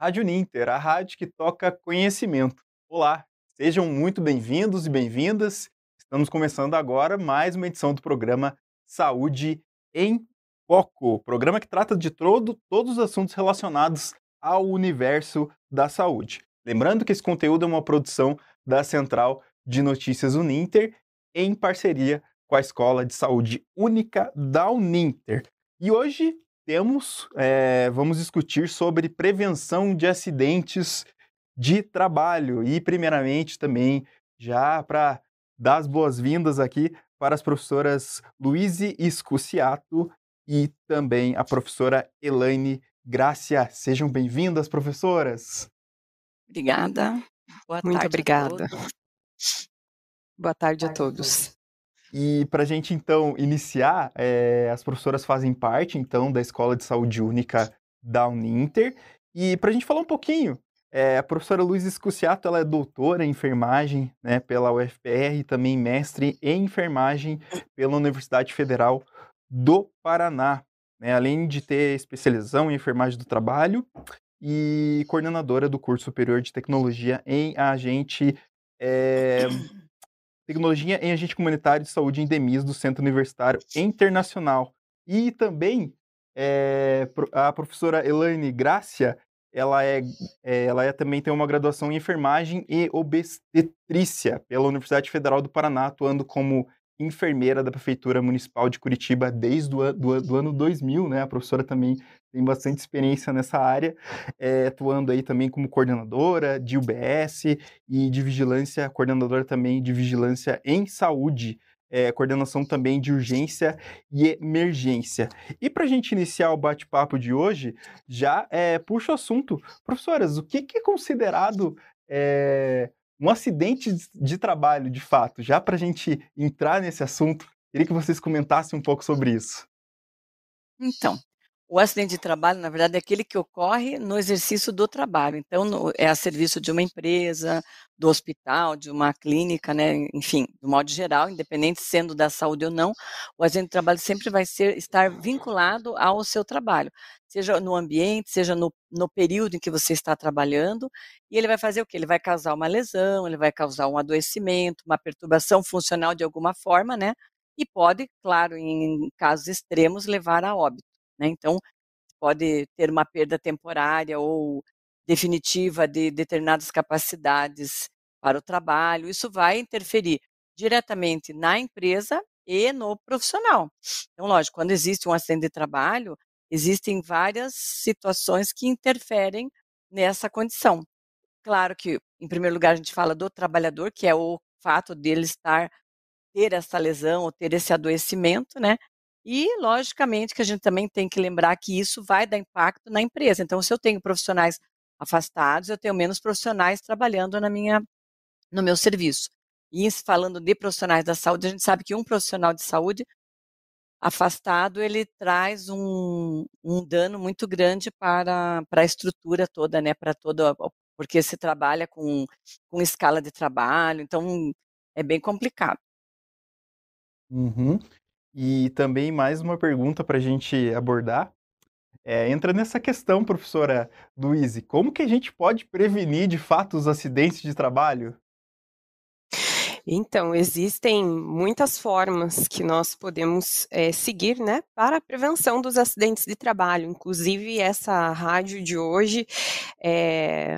Rádio Ninter, a rádio que toca conhecimento. Olá, sejam muito bem-vindos e bem-vindas. Estamos começando agora mais uma edição do programa Saúde em Foco, programa que trata de todo, todos os assuntos relacionados ao universo da saúde. Lembrando que esse conteúdo é uma produção da Central de Notícias Uninter em parceria com a Escola de Saúde Única da Uninter. E hoje temos, é, vamos discutir sobre prevenção de acidentes de trabalho e, primeiramente, também já para dar as boas-vindas aqui para as professoras Luíse Escuciato e também a professora Elaine Grácia. Sejam bem-vindas, professoras. Obrigada. Boa Muito obrigada. Boa tarde a todos. E para a gente, então, iniciar, é, as professoras fazem parte, então, da Escola de Saúde Única da Uninter. E para a gente falar um pouquinho, é, a professora Luiz Escuciato, ela é doutora em enfermagem né, pela UFPR e também mestre em enfermagem pela Universidade Federal do Paraná. Né, além de ter especialização em enfermagem do trabalho e coordenadora do curso superior de tecnologia em agente é, Tecnologia em Agente Comunitário de Saúde e Endemias do Centro Universitário Internacional. E também é, a professora Elaine Grácia, ela, é, é, ela é, também tem uma graduação em enfermagem e obstetrícia pela Universidade Federal do Paraná, atuando como enfermeira da Prefeitura Municipal de Curitiba desde o do, do ano 2000, né? A professora também tem bastante experiência nessa área, é, atuando aí também como coordenadora de UBS e de vigilância, coordenadora também de vigilância em saúde, é, coordenação também de urgência e emergência. E para a gente iniciar o bate-papo de hoje, já é, puxa o assunto. Professoras, o que, que é considerado é, um acidente de trabalho, de fato? Já para a gente entrar nesse assunto, queria que vocês comentassem um pouco sobre isso. Então, o acidente de trabalho, na verdade, é aquele que ocorre no exercício do trabalho. Então, no, é a serviço de uma empresa, do hospital, de uma clínica, né? enfim, do modo geral, independente sendo da saúde ou não, o acidente de trabalho sempre vai ser, estar vinculado ao seu trabalho, seja no ambiente, seja no, no período em que você está trabalhando, e ele vai fazer o quê? Ele vai causar uma lesão, ele vai causar um adoecimento, uma perturbação funcional de alguma forma, né? E pode, claro, em casos extremos, levar a óbito. Né? Então, pode ter uma perda temporária ou definitiva de determinadas capacidades para o trabalho. Isso vai interferir diretamente na empresa e no profissional. Então, lógico, quando existe um acidente de trabalho, existem várias situações que interferem nessa condição. Claro que, em primeiro lugar, a gente fala do trabalhador, que é o fato dele estar ter essa lesão ou ter esse adoecimento, né? E, logicamente, que a gente também tem que lembrar que isso vai dar impacto na empresa. Então, se eu tenho profissionais afastados, eu tenho menos profissionais trabalhando na minha, no meu serviço. E falando de profissionais da saúde, a gente sabe que um profissional de saúde afastado, ele traz um, um dano muito grande para, para a estrutura toda, né? Para toda, porque se trabalha com, com escala de trabalho, então é bem complicado. Uhum. E também mais uma pergunta para a gente abordar. É, entra nessa questão, professora Luíse, como que a gente pode prevenir de fato os acidentes de trabalho? Então, existem muitas formas que nós podemos é, seguir né, para a prevenção dos acidentes de trabalho. Inclusive, essa rádio de hoje é,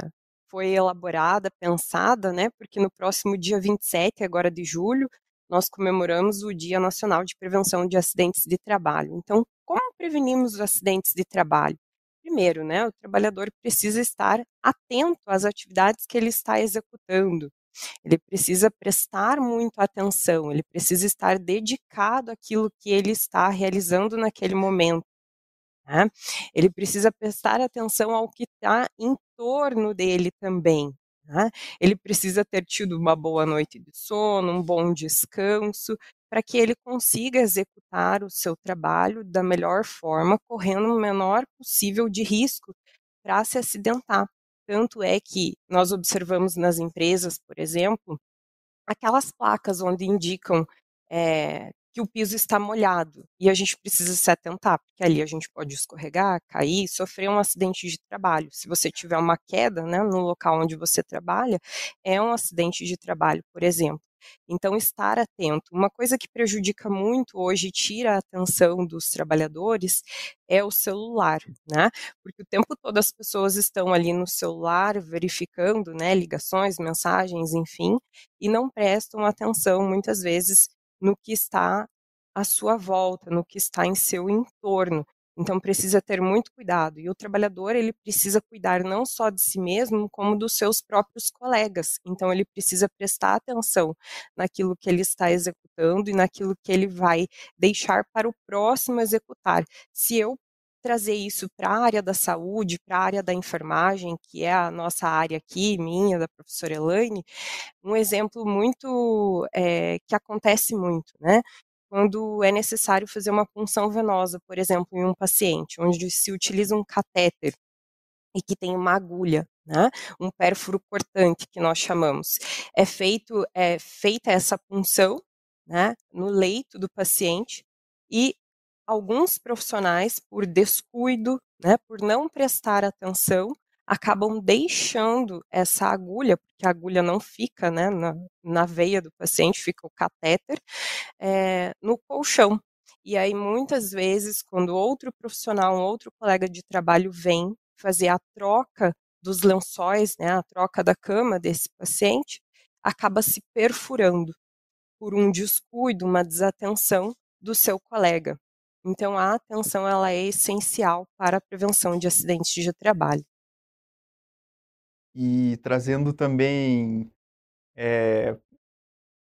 foi elaborada, pensada, né, porque no próximo dia 27, agora de julho, nós comemoramos o Dia Nacional de Prevenção de Acidentes de Trabalho. Então, como prevenimos os acidentes de trabalho? Primeiro, né, o trabalhador precisa estar atento às atividades que ele está executando. Ele precisa prestar muito atenção, ele precisa estar dedicado àquilo que ele está realizando naquele momento. Né? Ele precisa prestar atenção ao que está em torno dele também. Né? Ele precisa ter tido uma boa noite de sono, um bom descanso, para que ele consiga executar o seu trabalho da melhor forma, correndo o menor possível de risco para se acidentar. Tanto é que nós observamos nas empresas, por exemplo, aquelas placas onde indicam é, que o piso está molhado e a gente precisa se atentar, porque ali a gente pode escorregar, cair, sofrer um acidente de trabalho. Se você tiver uma queda né, no local onde você trabalha, é um acidente de trabalho, por exemplo. Então, estar atento. Uma coisa que prejudica muito hoje tira a atenção dos trabalhadores é o celular, né? Porque o tempo todo as pessoas estão ali no celular verificando, né, ligações, mensagens, enfim, e não prestam atenção muitas vezes no que está à sua volta, no que está em seu entorno. Então precisa ter muito cuidado e o trabalhador ele precisa cuidar não só de si mesmo, como dos seus próprios colegas. Então ele precisa prestar atenção naquilo que ele está executando e naquilo que ele vai deixar para o próximo executar. Se eu trazer isso para a área da saúde, para a área da enfermagem, que é a nossa área aqui, minha, da professora Elaine, um exemplo muito é, que acontece muito, né? quando é necessário fazer uma punção venosa, por exemplo, em um paciente, onde se utiliza um catéter e que tem uma agulha, né, um pérfuro cortante que nós chamamos. É feito é feita essa punção, né, no leito do paciente e alguns profissionais por descuido, né, por não prestar atenção, acabam deixando essa agulha, porque a agulha não fica né, na, na veia do paciente, fica o catéter, é, no colchão. E aí, muitas vezes, quando outro profissional, um outro colega de trabalho vem fazer a troca dos lençóis, né, a troca da cama desse paciente, acaba se perfurando por um descuido, uma desatenção do seu colega. Então, a atenção ela é essencial para a prevenção de acidentes de trabalho e trazendo também. É,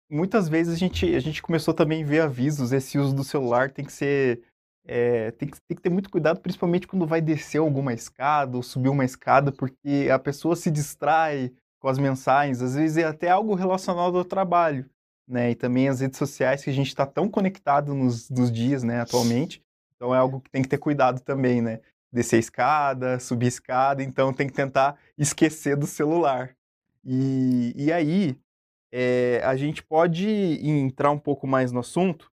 muitas vezes a gente, a gente começou também a ver avisos, esse uso do celular tem que ser. É, tem, que, tem que ter muito cuidado, principalmente quando vai descer alguma escada ou subir uma escada, porque a pessoa se distrai com as mensagens, às vezes é até algo relacionado ao trabalho, né? E também as redes sociais que a gente está tão conectado nos, nos dias, né, atualmente. Então é algo que tem que ter cuidado também, né? descer escada, subir escada, então tem que tentar esquecer do celular. E, e aí, é, a gente pode entrar um pouco mais no assunto.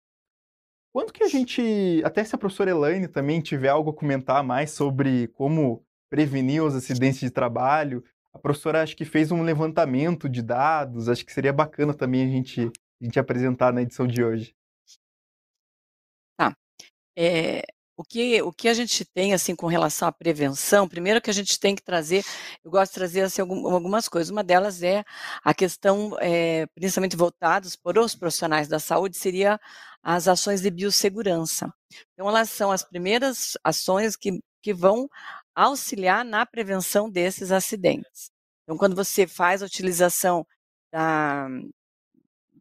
Quando que a gente, até se a professora Elaine também tiver algo a comentar mais sobre como prevenir os acidentes de trabalho, a professora acho que fez um levantamento de dados, acho que seria bacana também a gente, a gente apresentar na edição de hoje. Tá. É, o que, o que a gente tem, assim, com relação à prevenção, primeiro que a gente tem que trazer, eu gosto de trazer, assim, algumas coisas. Uma delas é a questão, é, principalmente voltadas por os profissionais da saúde, seria as ações de biossegurança. Então, elas são as primeiras ações que, que vão auxiliar na prevenção desses acidentes. Então, quando você faz a utilização da,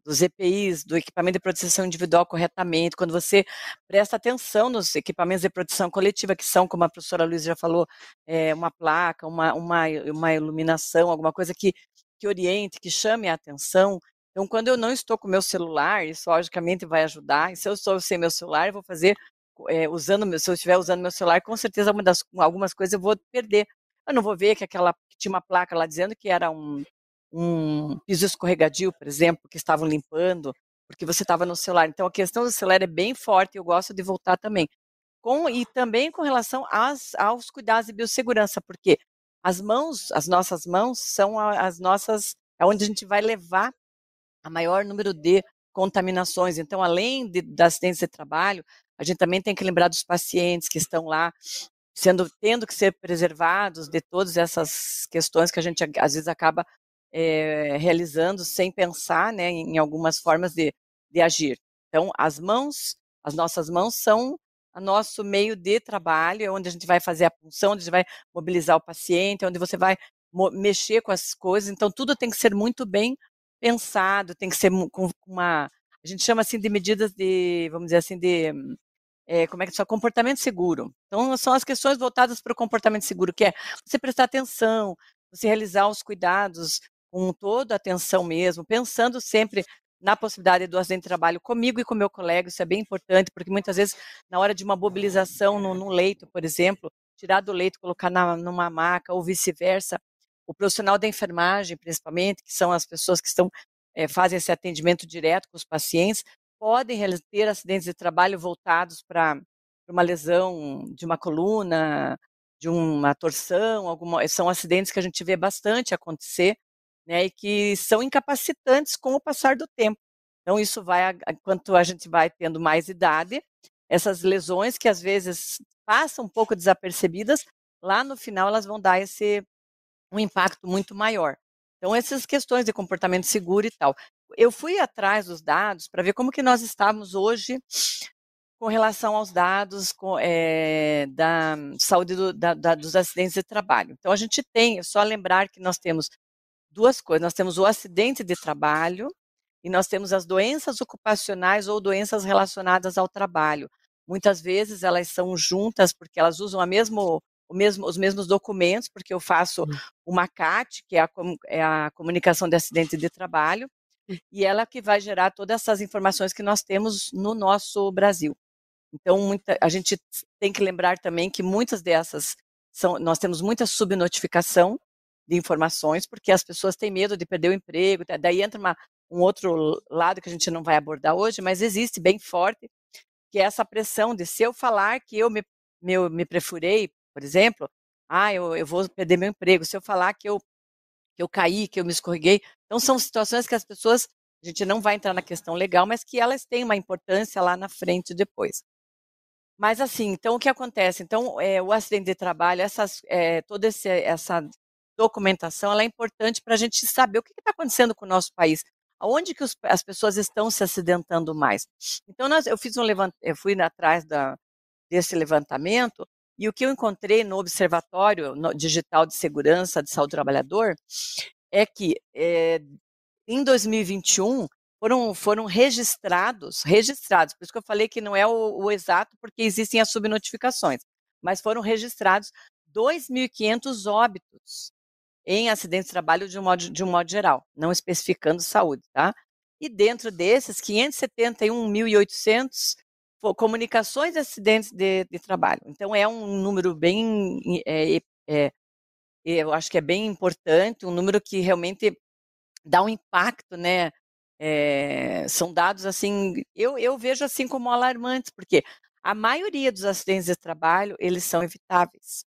dos EPIs, do equipamento de proteção individual corretamente, quando você presta atenção nos equipamentos de proteção coletiva, que são, como a professora Luiz já falou, é, uma placa, uma, uma, uma iluminação, alguma coisa que, que oriente, que chame a atenção. Então, quando eu não estou com meu celular, isso logicamente vai ajudar, e se eu estou sem meu celular, eu vou fazer, é, usando meu, se eu estiver usando meu celular, com certeza das, algumas coisas eu vou perder. Eu não vou ver que aquela que tinha uma placa lá dizendo que era um, um piso escorregadio, por exemplo, que estavam limpando, porque você estava no celular. Então a questão do celular é bem forte, eu gosto de voltar também. Com, e também com relação às, aos cuidados de biossegurança, porque as mãos, as nossas mãos são as nossas, é onde a gente vai levar a maior número de contaminações. Então, além de, das acidentes de trabalho, a gente também tem que lembrar dos pacientes que estão lá sendo tendo que ser preservados de todas essas questões que a gente às vezes acaba é, realizando sem pensar né, em algumas formas de, de agir. Então, as mãos, as nossas mãos são o nosso meio de trabalho, é onde a gente vai fazer a punção, onde a gente vai mobilizar o paciente, onde você vai mexer com as coisas. Então, tudo tem que ser muito bem pensado, tem que ser com uma. A gente chama assim de medidas de, vamos dizer assim, de. É, como é que é? Comportamento seguro. Então, são as questões voltadas para o comportamento seguro, que é você prestar atenção, você realizar os cuidados com toda a atenção mesmo, pensando sempre na possibilidade do acidente de trabalho comigo e com meu colega, isso é bem importante, porque muitas vezes, na hora de uma mobilização no, no leito, por exemplo, tirar do leito, colocar na, numa maca ou vice-versa, o profissional da enfermagem, principalmente, que são as pessoas que estão é, fazem esse atendimento direto com os pacientes, podem ter acidentes de trabalho voltados para uma lesão de uma coluna, de uma torção, alguma, são acidentes que a gente vê bastante acontecer, né, e que são incapacitantes com o passar do tempo. Então isso vai, enquanto a gente vai tendo mais idade, essas lesões que às vezes passam um pouco desapercebidas, lá no final elas vão dar esse um impacto muito maior. Então essas questões de comportamento seguro e tal. Eu fui atrás dos dados para ver como que nós estamos hoje com relação aos dados com, é, da saúde do, da, da, dos acidentes de trabalho. Então, a gente tem, é só lembrar que nós temos duas coisas: nós temos o acidente de trabalho e nós temos as doenças ocupacionais ou doenças relacionadas ao trabalho. Muitas vezes elas são juntas porque elas usam a mesmo, o mesmo, os mesmos documentos, porque eu faço hum. uma CAT, que é a, é a comunicação de acidente de trabalho. E ela que vai gerar todas essas informações que nós temos no nosso Brasil. Então, muita, a gente tem que lembrar também que muitas dessas são, nós temos muita subnotificação de informações, porque as pessoas têm medo de perder o emprego. Daí entra uma, um outro lado que a gente não vai abordar hoje, mas existe bem forte, que é essa pressão de se eu falar que eu me, me, me perfurei, por exemplo, ah, eu, eu vou perder meu emprego. Se eu falar que eu, que eu caí, que eu me escorreguei. Então, são situações que as pessoas, a gente não vai entrar na questão legal, mas que elas têm uma importância lá na frente depois. Mas assim, então o que acontece? Então, é, o acidente de trabalho, essas, é, toda esse, essa documentação, ela é importante para a gente saber o que está acontecendo com o nosso país, aonde que os, as pessoas estão se acidentando mais. Então, nós, eu fiz um levant, eu fui atrás da, desse levantamento e o que eu encontrei no Observatório Digital de Segurança de Saúde do Trabalhador é que é, em 2021 foram, foram registrados, registrados, por isso que eu falei que não é o, o exato, porque existem as subnotificações, mas foram registrados 2.500 óbitos em acidentes de trabalho de um, modo, de um modo geral, não especificando saúde, tá? E dentro desses, 571.800 comunicações de acidentes de, de, trabalho. Então, é um número bem, é, é, é, eu acho que é bem importante, um número que realmente dá um impacto, né, é, são dados assim, eu, eu vejo assim como alarmantes, porque a maioria dos acidentes de trabalho, eles são evitáveis.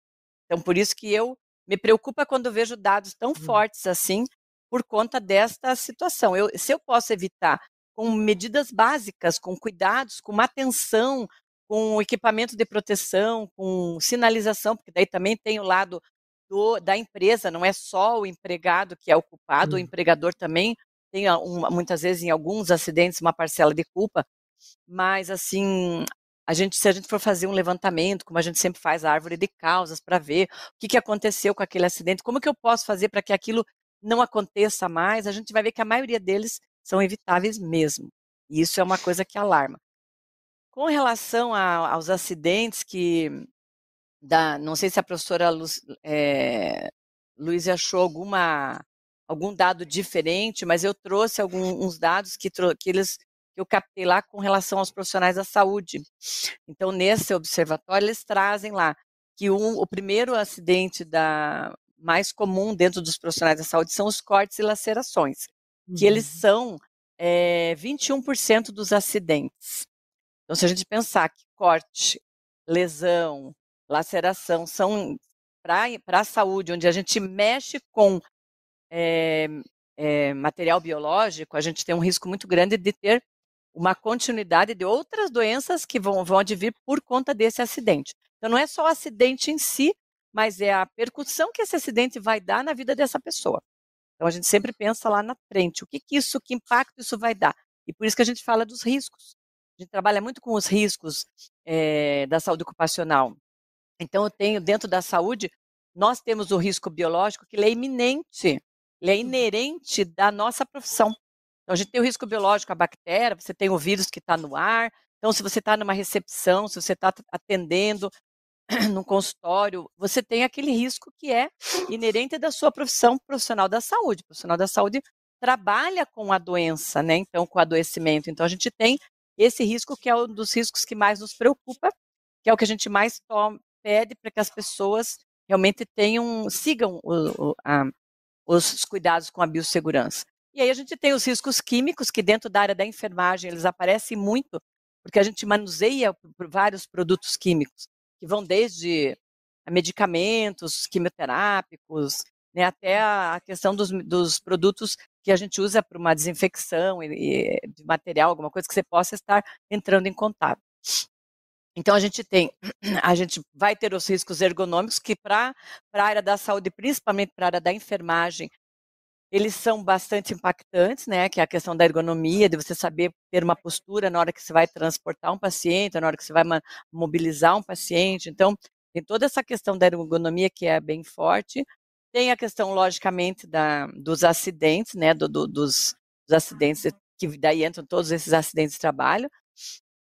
Então, por isso que eu me preocupa quando vejo dados tão hum. fortes assim, por conta desta situação. Eu, se eu posso evitar com medidas básicas, com cuidados, com atenção, com equipamento de proteção, com sinalização, porque daí também tem o lado do, da empresa, não é só o empregado que é o culpado, hum. o empregador também tem uma, muitas vezes em alguns acidentes uma parcela de culpa, mas assim, a gente, se a gente for fazer um levantamento, como a gente sempre faz a árvore de causas para ver o que, que aconteceu com aquele acidente, como que eu posso fazer para que aquilo não aconteça mais, a gente vai ver que a maioria deles são evitáveis mesmo. E isso é uma coisa que alarma. Com relação a, aos acidentes que da, não sei se a professora Luz, é, Luiz achou alguma algum dado diferente, mas eu trouxe alguns dados que, que eles que eu captei lá com relação aos profissionais da saúde. Então, nesse observatório, eles trazem lá que um, o primeiro acidente da, mais comum dentro dos profissionais da saúde são os cortes e lacerações, uhum. que eles uhum. são é, 21% dos acidentes. Então, se a gente pensar que corte, lesão, laceração são para a saúde, onde a gente mexe com é, é, material biológico, a gente tem um risco muito grande de ter uma continuidade de outras doenças que vão, vão advir por conta desse acidente. Então, não é só o acidente em si, mas é a percussão que esse acidente vai dar na vida dessa pessoa. Então, a gente sempre pensa lá na frente, o que, que isso, que impacto isso vai dar? E por isso que a gente fala dos riscos. A gente trabalha muito com os riscos é, da saúde ocupacional. Então, eu tenho dentro da saúde, nós temos o risco biológico que ele é iminente. Ele é uhum. inerente da nossa profissão. Então, a gente tem o risco biológico, a bactéria, você tem o vírus que está no ar. Então, se você está numa recepção, se você está atendendo num consultório, você tem aquele risco que é inerente da sua profissão profissional da saúde. O profissional da saúde trabalha com a doença, né? Então, com o adoecimento. Então, a gente tem esse risco que é um dos riscos que mais nos preocupa, que é o que a gente mais toma, pede para que as pessoas realmente tenham, sigam o, o, a, os cuidados com a biossegurança. E aí a gente tem os riscos químicos, que dentro da área da enfermagem eles aparecem muito, porque a gente manuseia vários produtos químicos, que vão desde medicamentos, quimioterápicos, né, até a questão dos, dos produtos que a gente usa para uma desinfecção e, e, de material, alguma coisa que você possa estar entrando em contato. Então a gente tem, a gente vai ter os riscos ergonômicos que para a área da saúde, principalmente para a área da enfermagem, eles são bastante impactantes, né? Que é a questão da ergonomia, de você saber ter uma postura na hora que você vai transportar um paciente, na hora que você vai mobilizar um paciente. Então, tem toda essa questão da ergonomia que é bem forte. Tem a questão, logicamente, da, dos acidentes, né? Do, do, dos, dos acidentes, que daí entram todos esses acidentes de trabalho.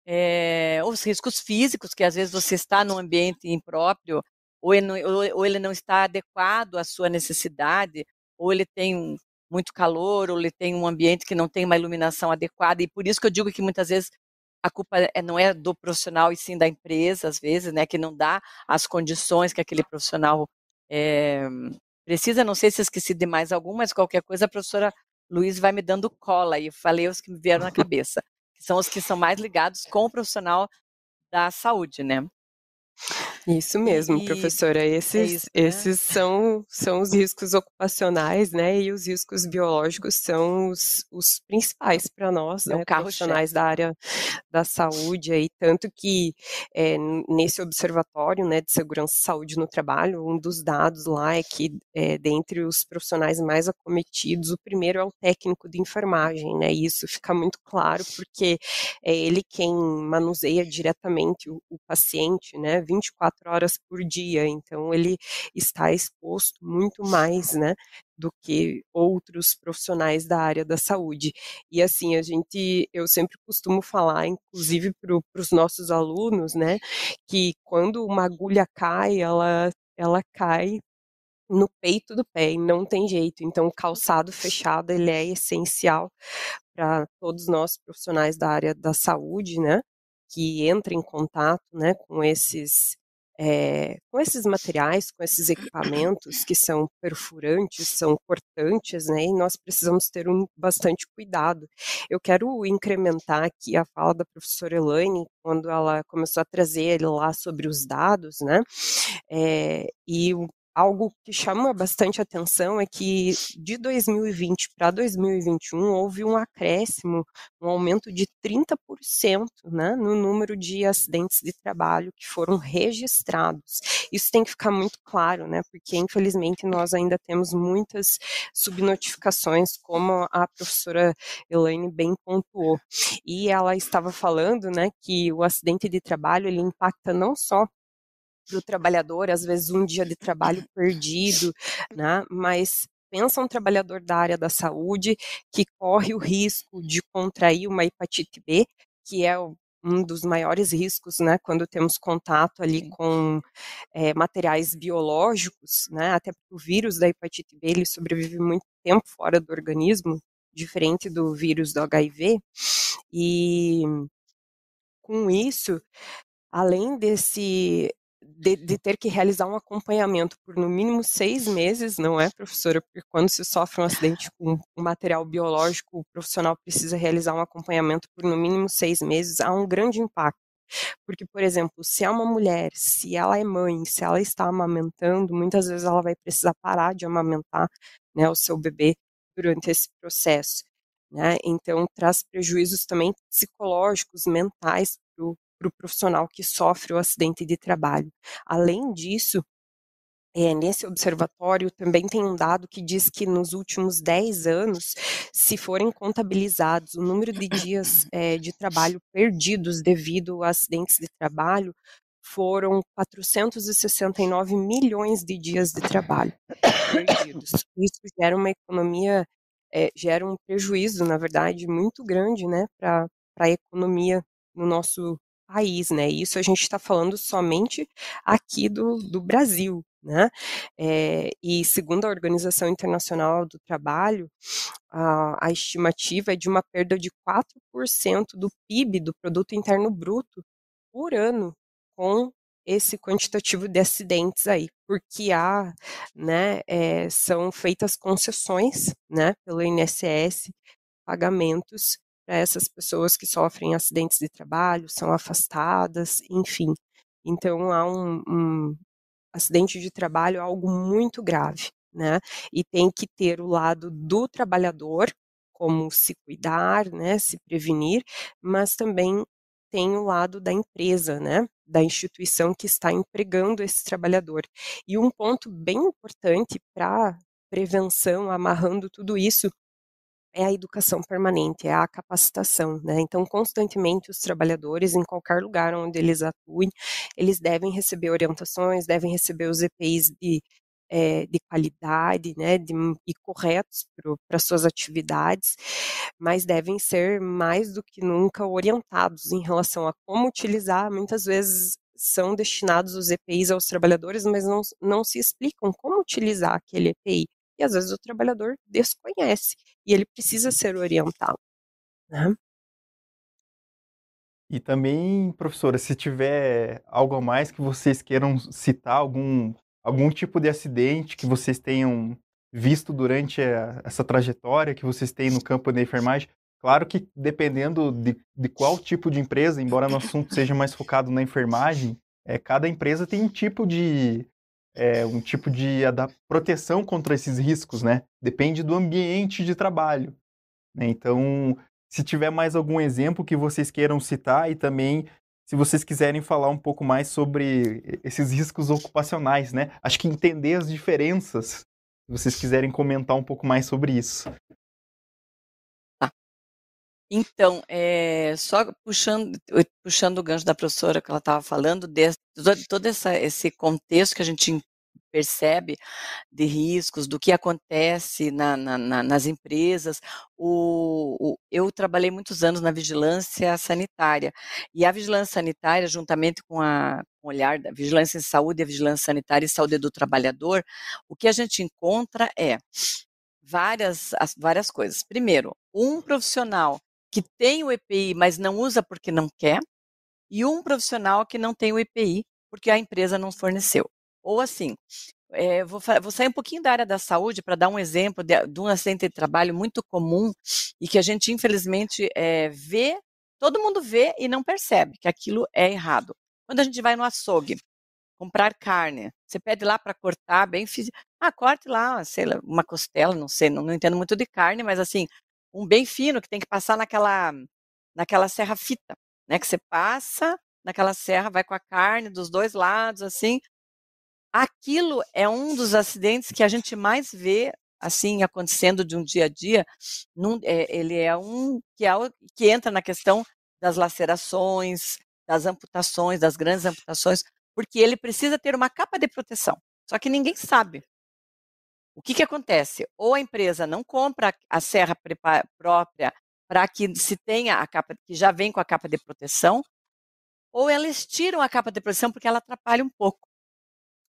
É, os riscos físicos, que às vezes você está num ambiente impróprio, ou ele, não, ou ele não está adequado à sua necessidade, ou ele tem muito calor, ou ele tem um ambiente que não tem uma iluminação adequada, e por isso que eu digo que muitas vezes a culpa é, não é do profissional e sim da empresa, às vezes, né, que não dá as condições que aquele profissional é, precisa. Não sei se esqueci de mais algum, mas qualquer coisa a professora Luiz vai me dando cola, e falei os que me vieram na cabeça, que são os que são mais ligados com o profissional da saúde, né? Isso mesmo, e, professora. Esses, é isso, né? esses são, são os riscos ocupacionais, né? E os riscos biológicos são os, os principais para nós, é né? Profissionais da área da saúde aí, tanto que é, nesse observatório, né, de segurança e saúde no trabalho, um dos dados lá é que é, dentre os profissionais mais acometidos, o primeiro é o técnico de enfermagem, né? E isso fica muito claro porque é ele quem manuseia diretamente o, o paciente, né? 24 24 horas por dia, então ele está exposto muito mais, né, do que outros profissionais da área da saúde. E assim, a gente, eu sempre costumo falar, inclusive para os nossos alunos, né, que quando uma agulha cai, ela, ela cai no peito do pé e não tem jeito. Então, calçado fechado ele é essencial para todos nós profissionais da área da saúde, né, que entrem em contato, né, com esses é, com esses materiais, com esses equipamentos que são perfurantes, são cortantes, né, e nós precisamos ter um bastante cuidado. Eu quero incrementar aqui a fala da professora Elaine, quando ela começou a trazer lá sobre os dados, né, é, e o algo que chama bastante atenção é que de 2020 para 2021 houve um acréscimo, um aumento de 30% né, no número de acidentes de trabalho que foram registrados. Isso tem que ficar muito claro, né, porque infelizmente nós ainda temos muitas subnotificações, como a professora Elaine bem pontuou. E ela estava falando né, que o acidente de trabalho ele impacta não só para o trabalhador, às vezes um dia de trabalho perdido, né? Mas pensa um trabalhador da área da saúde que corre o risco de contrair uma hepatite B, que é um dos maiores riscos, né, quando temos contato ali com é, materiais biológicos, né, até porque o vírus da hepatite B ele sobrevive muito tempo fora do organismo, diferente do vírus do HIV, e com isso, além desse de, de, ter que realizar um acompanhamento por no mínimo seis meses, não é, professora? Porque quando se sofre um acidente com um material biológico, o profissional precisa realizar um acompanhamento por no mínimo seis meses, há um grande impacto. Porque, por exemplo, se é uma mulher, se ela é mãe, se ela está amamentando, muitas vezes ela vai precisar parar de amamentar né, o seu bebê durante esse processo. Né? Então, traz prejuízos também psicológicos, mentais para o para o profissional que sofre o acidente de trabalho. Além disso, é, nesse observatório também tem um dado que diz que nos últimos 10 anos, se forem contabilizados o número de dias é, de trabalho perdidos devido a acidentes de trabalho, foram 469 milhões de dias de trabalho perdidos. Isso gera uma economia, é, gera um prejuízo, na verdade, muito grande né, para a economia no nosso país, né? Isso a gente está falando somente aqui do, do Brasil, né? É, e segundo a Organização Internacional do Trabalho, a, a estimativa é de uma perda de 4% do PIB, do Produto Interno Bruto, por ano, com esse quantitativo de acidentes aí, porque há, né, é, são feitas concessões, né, pelo INSS, pagamentos para essas pessoas que sofrem acidentes de trabalho, são afastadas, enfim. Então há um, um acidente de trabalho algo muito grave, né? E tem que ter o lado do trabalhador, como se cuidar, né, se prevenir, mas também tem o lado da empresa, né, da instituição que está empregando esse trabalhador. E um ponto bem importante para prevenção, amarrando tudo isso, é a educação permanente, é a capacitação, né? Então, constantemente os trabalhadores, em qualquer lugar onde eles atuem, eles devem receber orientações, devem receber os EPIs de, é, de qualidade, né, de, e corretos para suas atividades, mas devem ser mais do que nunca orientados em relação a como utilizar. Muitas vezes são destinados os EPIs aos trabalhadores, mas não, não se explicam como utilizar aquele EPI e às vezes o trabalhador desconhece e ele precisa ser orientado. Né? E também, professora, se tiver algo a mais que vocês queiram citar, algum, algum tipo de acidente que vocês tenham visto durante a, essa trajetória que vocês têm no campo da enfermagem, claro que dependendo de, de qual tipo de empresa, embora no assunto seja mais focado na enfermagem, é, cada empresa tem um tipo de, é, um tipo de proteção contra esses riscos, né? Depende do ambiente de trabalho. Né? Então, se tiver mais algum exemplo que vocês queiram citar e também se vocês quiserem falar um pouco mais sobre esses riscos ocupacionais, né? Acho que entender as diferenças, se vocês quiserem comentar um pouco mais sobre isso. Então, é, só puxando, puxando o gancho da professora que ela estava falando, de, todo essa, esse contexto que a gente percebe de riscos, do que acontece na, na, na, nas empresas. O, o, eu trabalhei muitos anos na vigilância sanitária, e a vigilância sanitária, juntamente com, a, com o olhar da vigilância em saúde, a vigilância sanitária e saúde do trabalhador, o que a gente encontra é várias, as, várias coisas. Primeiro, um profissional que tem o EPI, mas não usa porque não quer, e um profissional que não tem o EPI porque a empresa não forneceu. Ou assim, é, vou, vou, sair um pouquinho da área da saúde para dar um exemplo de, de, um acidente de trabalho muito comum e que a gente, infelizmente, é, vê, todo mundo vê e não percebe que aquilo é errado. Quando a gente vai no açougue comprar carne, você pede lá para cortar bem. Ah, corte lá, sei lá, uma costela, não sei, não, não entendo muito de carne, mas assim, um bem fino que tem que passar naquela, naquela serra fita, né? Que você passa naquela serra, vai com a carne dos dois lados, assim, Aquilo é um dos acidentes que a gente mais vê assim acontecendo de um dia a dia. Num, é, ele é um que, é, que entra na questão das lacerações, das amputações, das grandes amputações, porque ele precisa ter uma capa de proteção. Só que ninguém sabe. O que, que acontece? Ou a empresa não compra a serra própria para que se tenha a capa que já vem com a capa de proteção, ou elas tiram a capa de proteção porque ela atrapalha um pouco.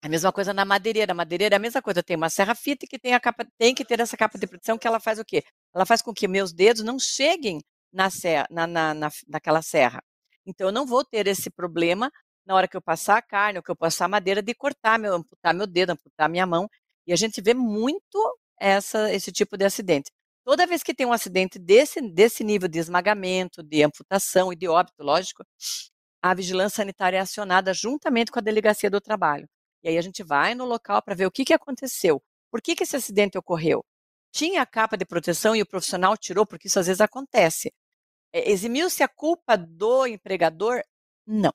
A mesma coisa na madeireira. A madeireira é a mesma coisa. Tem uma serra fita que tem, a capa, tem que ter essa capa de proteção que ela faz o quê? Ela faz com que meus dedos não cheguem na serra, na, na, na, naquela serra. Então, eu não vou ter esse problema na hora que eu passar a carne ou que eu passar a madeira de cortar, meu, amputar meu dedo, amputar minha mão. E a gente vê muito essa, esse tipo de acidente. Toda vez que tem um acidente desse, desse nível de esmagamento, de amputação e de óbito, lógico, a vigilância sanitária é acionada juntamente com a delegacia do trabalho. E aí a gente vai no local para ver o que, que aconteceu. Por que, que esse acidente ocorreu? Tinha a capa de proteção e o profissional tirou, porque isso às vezes acontece. É, eximiu-se a culpa do empregador? Não.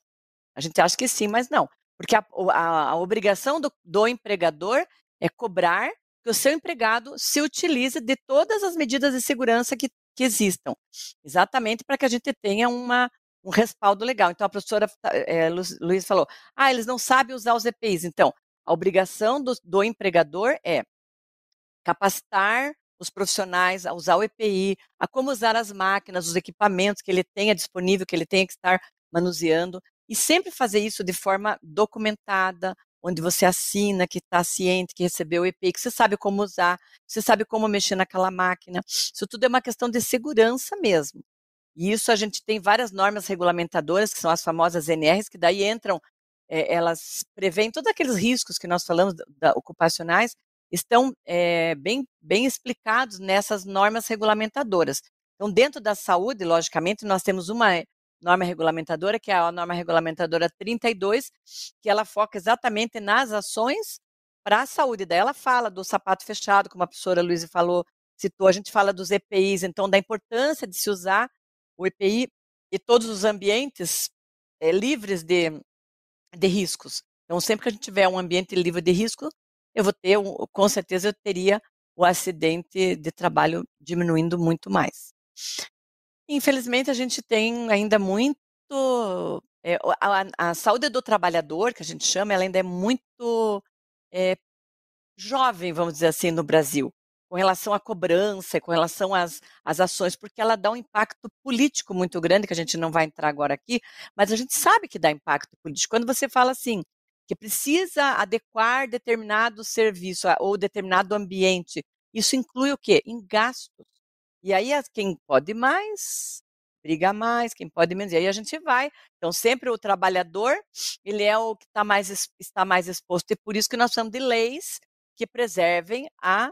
A gente acha que sim, mas não. Porque a, a, a obrigação do, do empregador é cobrar que o seu empregado se utilize de todas as medidas de segurança que, que existam, exatamente para que a gente tenha uma, um respaldo legal. Então, a professora é, Luiz falou, ah, eles não sabem usar os EPIs. Então, a obrigação do, do empregador é capacitar os profissionais a usar o EPI, a como usar as máquinas, os equipamentos que ele tenha disponível, que ele tenha que estar manuseando, e sempre fazer isso de forma documentada, onde você assina que está ciente, que recebeu o EPI, que você sabe como usar, você sabe como mexer naquela máquina. Isso tudo é uma questão de segurança mesmo. E isso a gente tem várias normas regulamentadoras, que são as famosas NRs, que daí entram é, elas prevêem todos aqueles riscos que nós falamos da ocupacionais, estão é, bem, bem explicados nessas normas regulamentadoras. Então, dentro da saúde, logicamente, nós temos uma norma regulamentadora, que é a norma regulamentadora 32, que ela foca exatamente nas ações para a saúde. Daí ela fala do sapato fechado, como a professora Luísa falou, citou, a gente fala dos EPIs, então da importância de se usar o EPI e todos os ambientes é, livres de, de riscos. Então, sempre que a gente tiver um ambiente livre de risco, eu vou ter, com certeza, eu teria o acidente de trabalho diminuindo muito mais. Infelizmente, a gente tem ainda muito. É, a, a, saúde do trabalhador, que a gente chama, ela ainda é muito é, jovem, vamos dizer assim, no Brasil com relação à cobrança, com relação às, às ações, porque ela dá um impacto político muito grande, que a gente não vai entrar agora aqui, mas a gente sabe que dá impacto político. Quando você fala assim, que precisa adequar determinado serviço ou determinado ambiente, isso inclui o quê? Em gastos. E aí quem pode mais, briga mais, quem pode menos. E aí a gente vai. Então, sempre o trabalhador, ele é o que tá mais, está mais exposto. E por isso que nós precisamos de leis que preservem a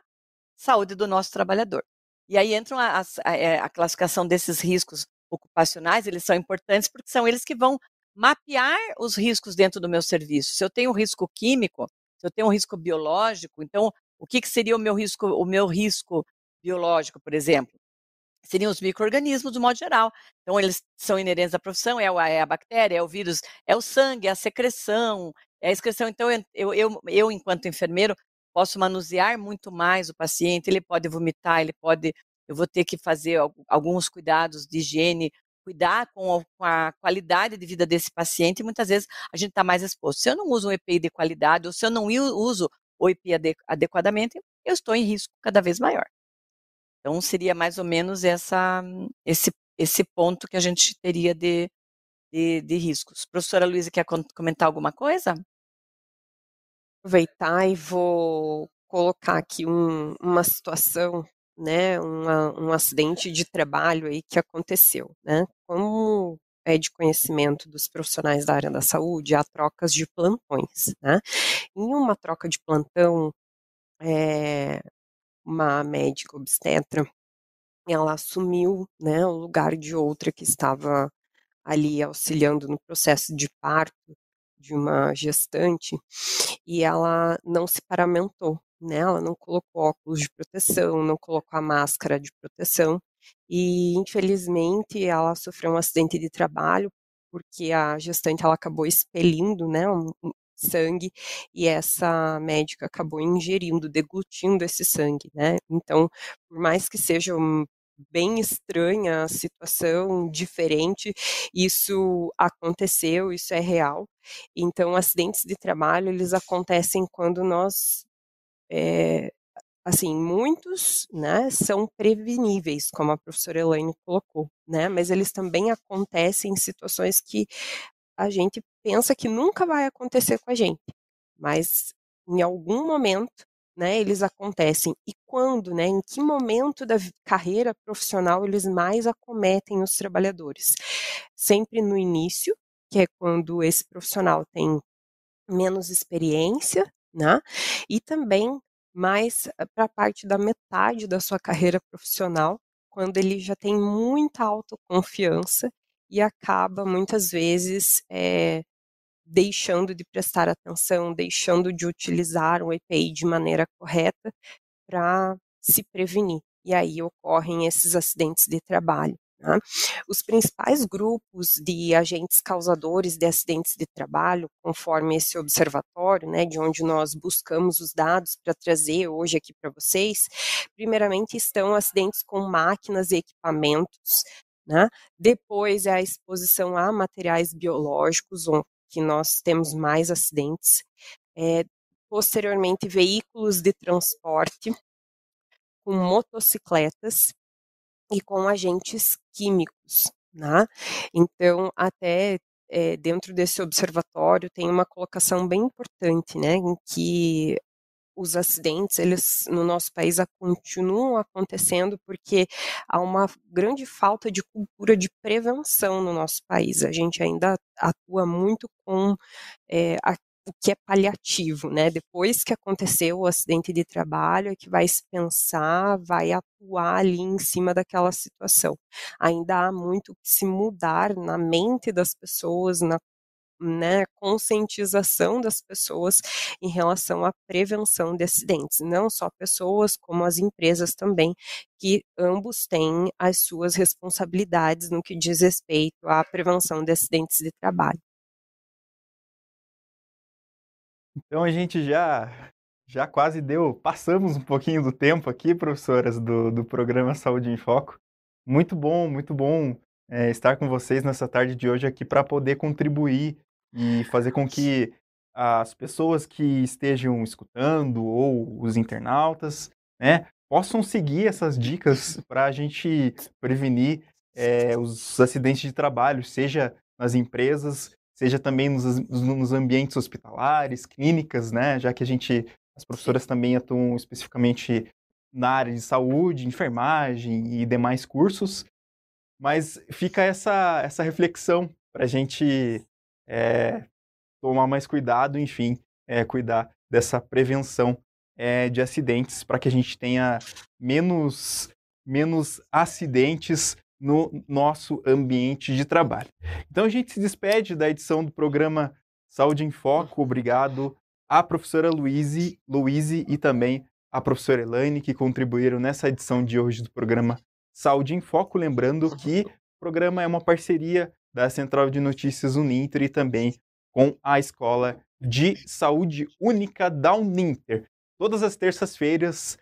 saúde do nosso trabalhador. E aí entram a, a, é, a classificação desses riscos ocupacionais, eles são importantes porque são eles que vão mapear os riscos dentro do meu serviço. Se eu tenho um risco químico, se eu tenho um risco biológico, então o que, que seria o meu risco, o meu risco biológico, por exemplo? Seriam os micro-organismos, do modo geral. Então, eles são inerentes à profissão, é a, é a bactéria, é o vírus, é o sangue, é a secreção, é a excreção. Então, eu, eu, eu, enquanto enfermeiro, posso manusear muito mais o paciente, ele pode vomitar, ele pode, eu vou ter que fazer alguns cuidados de higiene, cuidar com a, com a qualidade de vida desse paciente, e muitas vezes a gente está mais exposto. Se eu não uso um EPI de qualidade, ou se eu não uso o EPI adequadamente, eu estou em risco cada vez maior. Então, seria mais ou menos essa, esse, esse ponto que a gente teria de, de, de riscos. Professora Luísa, quer comentar alguma coisa? aproveitar e vou colocar aqui um, uma situação, né, uma, um acidente de trabalho aí que aconteceu, né? Como é de conhecimento dos profissionais da área da saúde, há trocas de plantões, né? Em uma troca de plantão, é, uma médica obstetra, ela assumiu, né, o lugar de outra que estava ali auxiliando no processo de parto de uma gestante e ela não se paramentou, né? Ela não colocou óculos de proteção, não colocou a máscara de proteção e infelizmente ela sofreu um acidente de trabalho porque a gestante ela acabou expelindo, né, um, sangue e essa médica acabou ingerindo, deglutindo esse sangue, né? Então, por mais que seja um, bem estranha a situação, diferente. Isso aconteceu, isso é real. Então, acidentes de trabalho, eles acontecem quando nós, é, assim, muitos, né, são preveníveis, como a professora Elaine colocou, né, mas eles também acontecem em situações que a gente pensa que nunca vai acontecer com a gente, mas em algum momento né, eles acontecem e quando, né, em que momento da carreira profissional eles mais acometem os trabalhadores? Sempre no início, que é quando esse profissional tem menos experiência, né, e também mais eh, para a parte da metade da sua carreira profissional, quando ele já tem muita autoconfiança e acaba muitas vezes é, deixando de prestar atenção, deixando de utilizar o EPI de maneira correta para se prevenir. E aí ocorrem esses acidentes de trabalho. Né? Os principais grupos de agentes causadores de acidentes de trabalho, conforme esse observatório, né, de onde nós buscamos os dados para trazer hoje aqui para vocês, primeiramente estão acidentes com máquinas e equipamentos, né? Depois é a exposição a materiais biológicos, que nós temos mais acidentes. É, posteriormente, veículos de transporte com motocicletas e com agentes químicos. Né? Então, até é, dentro desse observatório tem uma colocação bem importante, né, em que os acidentes, eles no nosso país continuam acontecendo porque há uma grande falta de cultura de prevenção no nosso país. A gente ainda atua muito com é, a, o que é paliativo, né? Depois que aconteceu o acidente de trabalho, é que vai se pensar, vai atuar ali em cima daquela situação. Ainda há muito que se mudar na mente das pessoas, na né, conscientização das pessoas em relação à prevenção de acidentes, não só pessoas, como as empresas também, que ambos têm as suas responsabilidades no que diz respeito à prevenção de acidentes de trabalho. Então a gente já já quase deu, passamos um pouquinho do tempo aqui, professoras, do, do programa Saúde em Foco. Muito bom, muito bom é, estar com vocês nessa tarde de hoje aqui para poder contribuir e fazer com que as pessoas que estejam escutando ou os internautas, né, possam seguir essas dicas para a gente prevenir é, os acidentes de trabalho, seja nas empresas, seja também nos, nos ambientes hospitalares, clínicas, né, já que a gente, as professoras também atuam especificamente na área de saúde, enfermagem e demais cursos, mas fica essa, essa reflexão para a gente é, tomar mais cuidado, enfim, é, cuidar dessa prevenção é, de acidentes para que a gente tenha menos, menos acidentes no nosso ambiente de trabalho. Então a gente se despede da edição do programa Saúde em Foco. Obrigado à professora Luíse, Luíse e também à professora Elaine que contribuíram nessa edição de hoje do programa Saúde em Foco. Lembrando que o programa é uma parceria da Central de Notícias Uninter e também com a Escola de Saúde Única da Uninter. Todas as terças-feiras,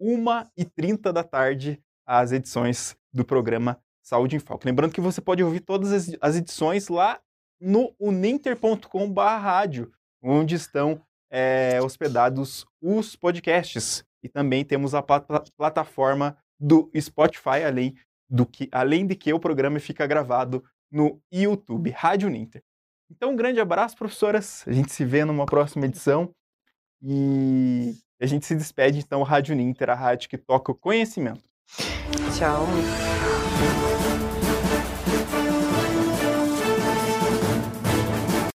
1h30 da tarde, as edições do programa Saúde em Foco. Lembrando que você pode ouvir todas as edições lá no uninter.com.br onde estão é, hospedados os podcasts. E também temos a plataforma do Spotify, além, do que, além de que o programa fica gravado no YouTube, Rádio Ninter. Então, um grande abraço, professoras. A gente se vê numa próxima edição. E a gente se despede, então, Rádio Ninter, a rádio que toca o conhecimento. Tchau.